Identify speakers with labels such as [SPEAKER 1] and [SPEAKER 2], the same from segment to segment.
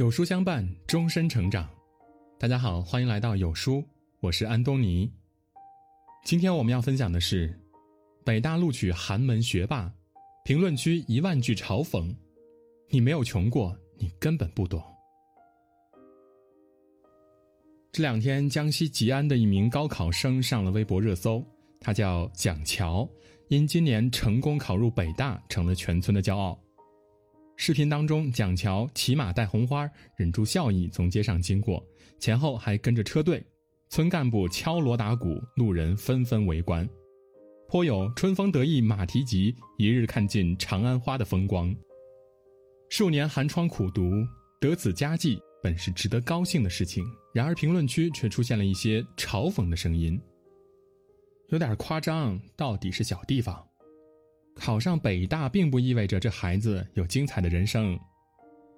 [SPEAKER 1] 有书相伴，终身成长。大家好，欢迎来到有书，我是安东尼。今天我们要分享的是，北大录取寒门学霸，评论区一万句嘲讽：你没有穷过，你根本不懂。这两天，江西吉安的一名高考生上了微博热搜，他叫蒋乔，因今年成功考入北大，成了全村的骄傲。视频当中，蒋乔骑马戴红花，忍住笑意从街上经过，前后还跟着车队，村干部敲锣打鼓，路人纷纷围观，颇有“春风得意马蹄疾，一日看尽长安花”的风光。数年寒窗苦读，得此佳绩，本是值得高兴的事情。然而，评论区却出现了一些嘲讽的声音，有点夸张，到底是小地方。考上北大并不意味着这孩子有精彩的人生，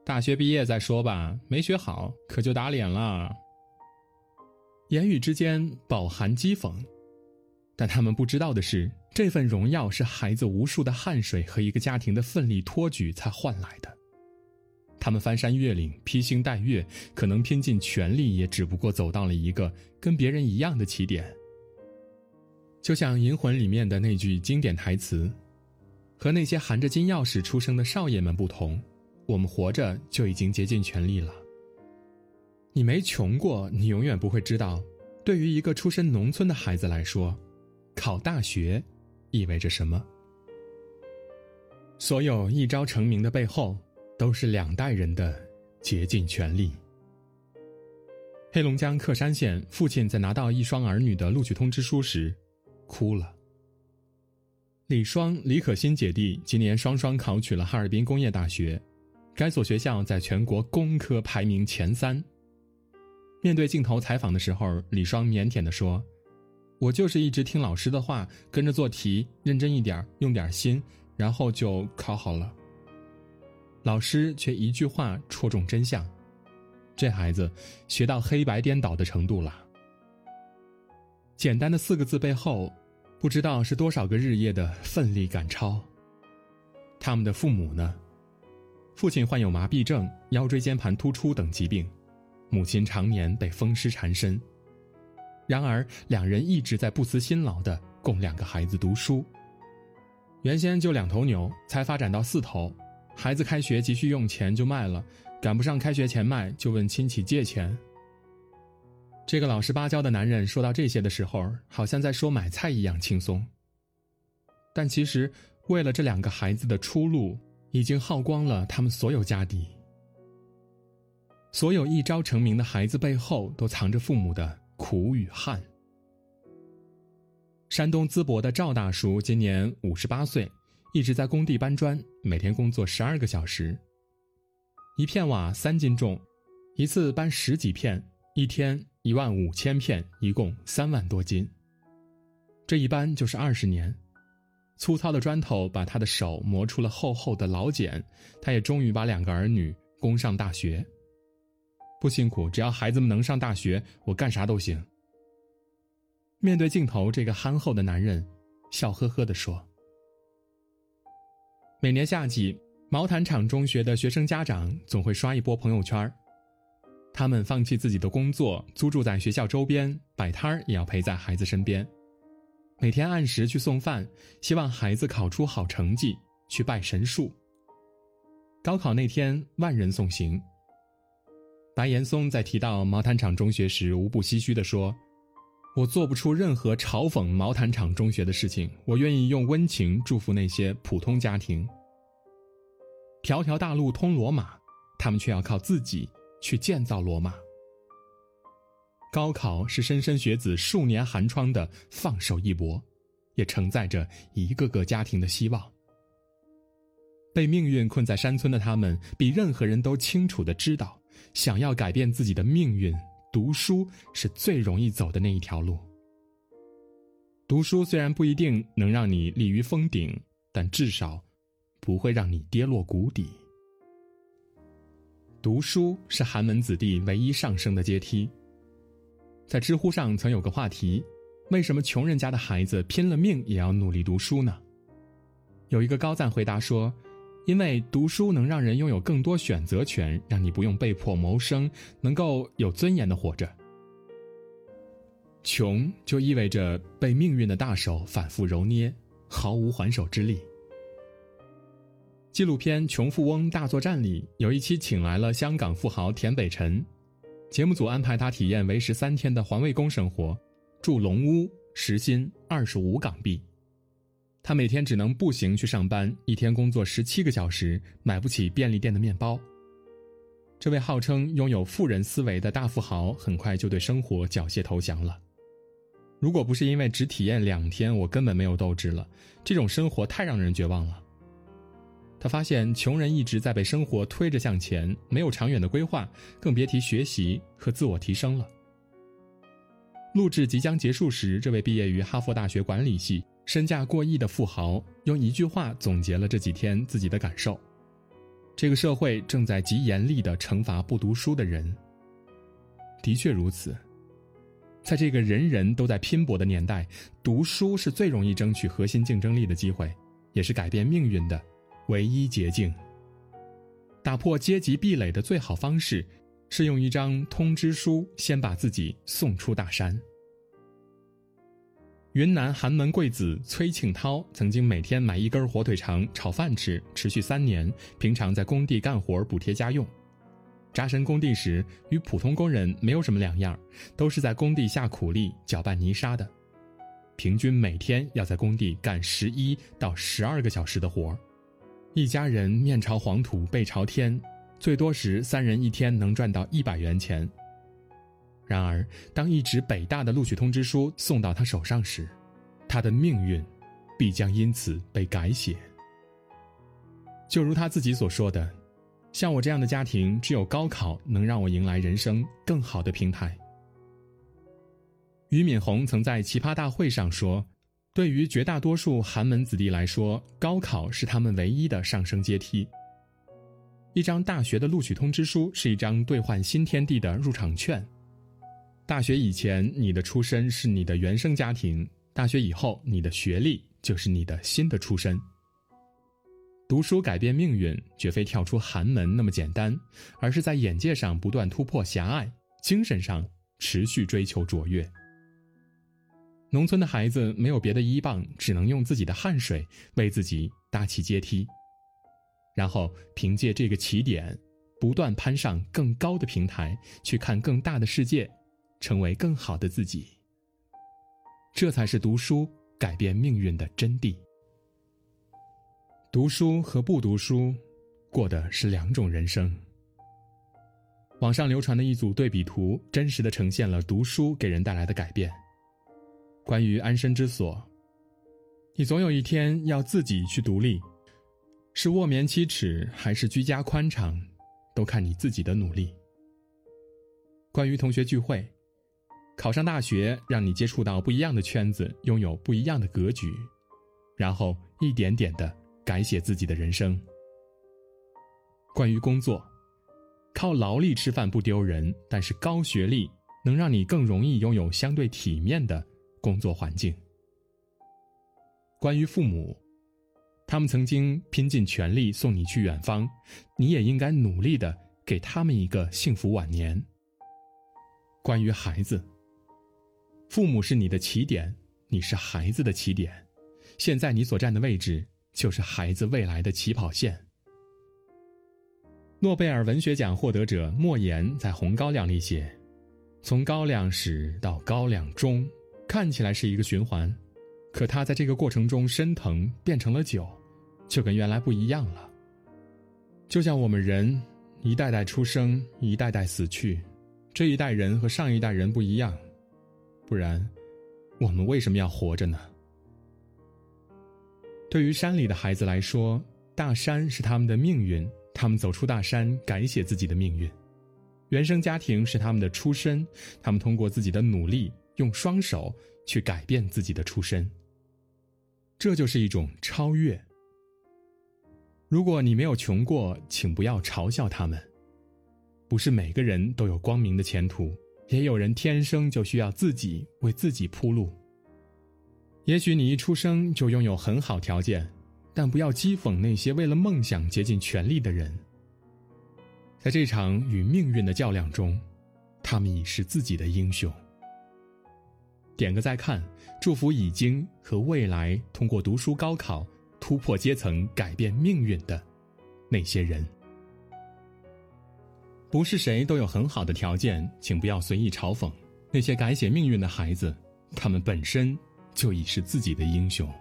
[SPEAKER 1] 大学毕业再说吧，没学好可就打脸了。言语之间饱含讥讽，但他们不知道的是，这份荣耀是孩子无数的汗水和一个家庭的奋力托举才换来的。他们翻山越岭、披星戴月，可能拼尽全力，也只不过走到了一个跟别人一样的起点。就像《银魂》里面的那句经典台词。和那些含着金钥匙出生的少爷们不同，我们活着就已经竭尽全力了。你没穷过，你永远不会知道，对于一个出身农村的孩子来说，考大学意味着什么。所有一朝成名的背后，都是两代人的竭尽全力。黑龙江克山县父亲在拿到一双儿女的录取通知书时，哭了。李双、李可欣姐弟今年双双考取了哈尔滨工业大学，该所学校在全国工科排名前三。面对镜头采访的时候，李双腼腆地说：“我就是一直听老师的话，跟着做题，认真一点，用点心，然后就考好了。”老师却一句话戳中真相：这孩子学到黑白颠倒的程度了。简单的四个字背后。不知道是多少个日夜的奋力赶超。他们的父母呢？父亲患有麻痹症、腰椎间盘突出等疾病，母亲常年被风湿缠身。然而，两人一直在不辞辛劳的供两个孩子读书。原先就两头牛，才发展到四头。孩子开学急需用钱就卖了，赶不上开学前卖就问亲戚借钱。这个老实巴交的男人说到这些的时候，好像在说买菜一样轻松。但其实，为了这两个孩子的出路，已经耗光了他们所有家底。所有一朝成名的孩子背后，都藏着父母的苦与汗。山东淄博的赵大叔今年五十八岁，一直在工地搬砖，每天工作十二个小时。一片瓦三斤重，一次搬十几片，一天。一万五千片，一共三万多斤。这一搬就是二十年，粗糙的砖头把他的手磨出了厚厚的老茧。他也终于把两个儿女供上大学。不辛苦，只要孩子们能上大学，我干啥都行。面对镜头，这个憨厚的男人笑呵呵地说：“每年夏季，毛坦厂中学的学生家长总会刷一波朋友圈他们放弃自己的工作，租住在学校周边，摆摊儿也要陪在孩子身边，每天按时去送饭，希望孩子考出好成绩，去拜神树。高考那天，万人送行。白岩松在提到毛坦厂中学时，无不唏嘘地说：“我做不出任何嘲讽毛坦厂中学的事情，我愿意用温情祝福那些普通家庭。条条大路通罗马，他们却要靠自己。”去建造罗马。高考是莘莘学子数年寒窗的放手一搏，也承载着一个个家庭的希望。被命运困在山村的他们，比任何人都清楚的知道，想要改变自己的命运，读书是最容易走的那一条路。读书虽然不一定能让你立于峰顶，但至少不会让你跌落谷底。读书是寒门子弟唯一上升的阶梯。在知乎上曾有个话题：为什么穷人家的孩子拼了命也要努力读书呢？有一个高赞回答说：“因为读书能让人拥有更多选择权，让你不用被迫谋生，能够有尊严的活着。穷就意味着被命运的大手反复揉捏，毫无还手之力。纪录片《穷富翁大作战》里有一期请来了香港富豪田北辰，节目组安排他体验为时三天的环卫工生活，住龙屋，时薪二十五港币。他每天只能步行去上班，一天工作十七个小时，买不起便利店的面包。这位号称拥有富人思维的大富豪，很快就对生活缴械投降了。如果不是因为只体验两天，我根本没有斗志了。这种生活太让人绝望了。他发现，穷人一直在被生活推着向前，没有长远的规划，更别提学习和自我提升了。录制即将结束时，这位毕业于哈佛大学管理系、身价过亿的富豪用一句话总结了这几天自己的感受：这个社会正在极严厉地惩罚不读书的人。的确如此，在这个人人都在拼搏的年代，读书是最容易争取核心竞争力的机会，也是改变命运的。唯一捷径。打破阶级壁垒的最好方式，是用一张通知书先把自己送出大山。云南寒门贵子崔庆涛曾经每天买一根火腿肠炒饭吃，持续三年。平常在工地干活补贴家用。扎深工地时，与普通工人没有什么两样，都是在工地下苦力搅拌泥沙的。平均每天要在工地干十一到十二个小时的活儿。一家人面朝黄土背朝天，最多时三人一天能赚到一百元钱。然而，当一纸北大的录取通知书送到他手上时，他的命运必将因此被改写。就如他自己所说的：“像我这样的家庭，只有高考能让我迎来人生更好的平台。”俞敏洪曾在奇葩大会上说。对于绝大多数寒门子弟来说，高考是他们唯一的上升阶梯。一张大学的录取通知书是一张兑换新天地的入场券。大学以前，你的出身是你的原生家庭；大学以后，你的学历就是你的新的出身。读书改变命运，绝非跳出寒门那么简单，而是在眼界上不断突破狭隘，精神上持续追求卓越。农村的孩子没有别的依傍，只能用自己的汗水为自己搭起阶梯，然后凭借这个起点，不断攀上更高的平台，去看更大的世界，成为更好的自己。这才是读书改变命运的真谛。读书和不读书，过的是两种人生。网上流传的一组对比图，真实的呈现了读书给人带来的改变。关于安身之所，你总有一天要自己去独立，是卧眠七尺还是居家宽敞，都看你自己的努力。关于同学聚会，考上大学让你接触到不一样的圈子，拥有不一样的格局，然后一点点的改写自己的人生。关于工作，靠劳力吃饭不丢人，但是高学历能让你更容易拥有相对体面的。工作环境。关于父母，他们曾经拼尽全力送你去远方，你也应该努力的给他们一个幸福晚年。关于孩子，父母是你的起点，你是孩子的起点，现在你所站的位置就是孩子未来的起跑线。诺贝尔文学奖获得者莫言在《红高粱》里写：“从高粱始到高粱终。”看起来是一个循环，可他在这个过程中升腾变成了酒，就跟原来不一样了。就像我们人，一代代出生，一代代死去，这一代人和上一代人不一样，不然，我们为什么要活着呢？对于山里的孩子来说，大山是他们的命运，他们走出大山，改写自己的命运。原生家庭是他们的出身，他们通过自己的努力。用双手去改变自己的出身，这就是一种超越。如果你没有穷过，请不要嘲笑他们。不是每个人都有光明的前途，也有人天生就需要自己为自己铺路。也许你一出生就拥有很好条件，但不要讥讽那些为了梦想竭尽全力的人。在这场与命运的较量中，他们已是自己的英雄。点个再看，祝福已经和未来通过读书高考突破阶层、改变命运的那些人。不是谁都有很好的条件，请不要随意嘲讽那些改写命运的孩子，他们本身就已是自己的英雄。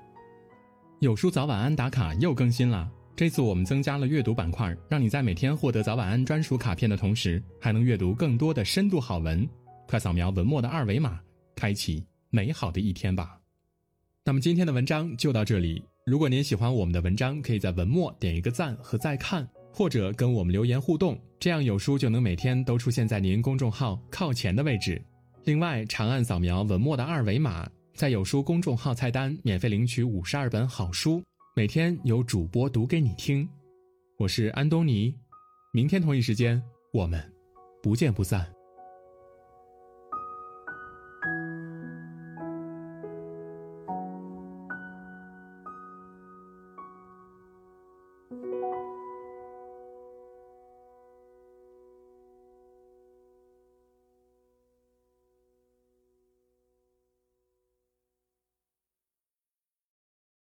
[SPEAKER 1] 有书早晚安打卡又更新了，这次我们增加了阅读板块，让你在每天获得早晚安专属卡片的同时，还能阅读更多的深度好文。快扫描文末的二维码，开启美好的一天吧。那么今天的文章就到这里。如果您喜欢我们的文章，可以在文末点一个赞和再看。或者跟我们留言互动，这样有书就能每天都出现在您公众号靠前的位置。另外，长按扫描文末的二维码，在有书公众号菜单免费领取五十二本好书，每天有主播读给你听。我是安东尼，明天同一时间我们不见不散。